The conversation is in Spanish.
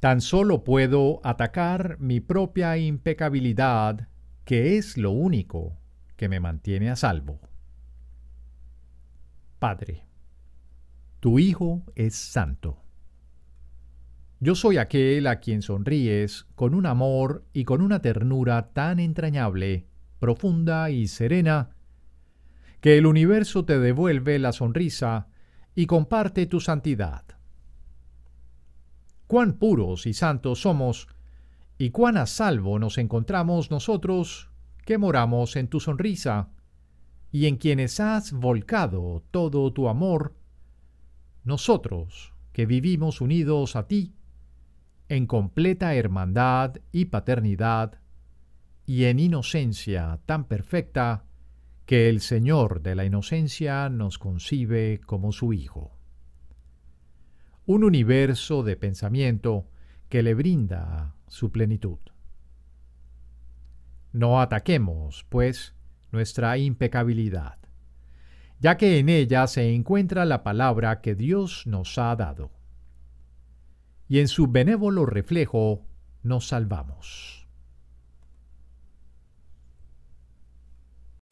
Tan solo puedo atacar mi propia impecabilidad, que es lo único que me mantiene a salvo. Padre, tu Hijo es santo. Yo soy aquel a quien sonríes con un amor y con una ternura tan entrañable, profunda y serena, que el universo te devuelve la sonrisa y comparte tu santidad cuán puros y santos somos, y cuán a salvo nos encontramos nosotros que moramos en tu sonrisa, y en quienes has volcado todo tu amor, nosotros que vivimos unidos a ti, en completa hermandad y paternidad, y en inocencia tan perfecta, que el Señor de la inocencia nos concibe como su Hijo un universo de pensamiento que le brinda su plenitud. No ataquemos, pues, nuestra impecabilidad, ya que en ella se encuentra la palabra que Dios nos ha dado. Y en su benévolo reflejo nos salvamos.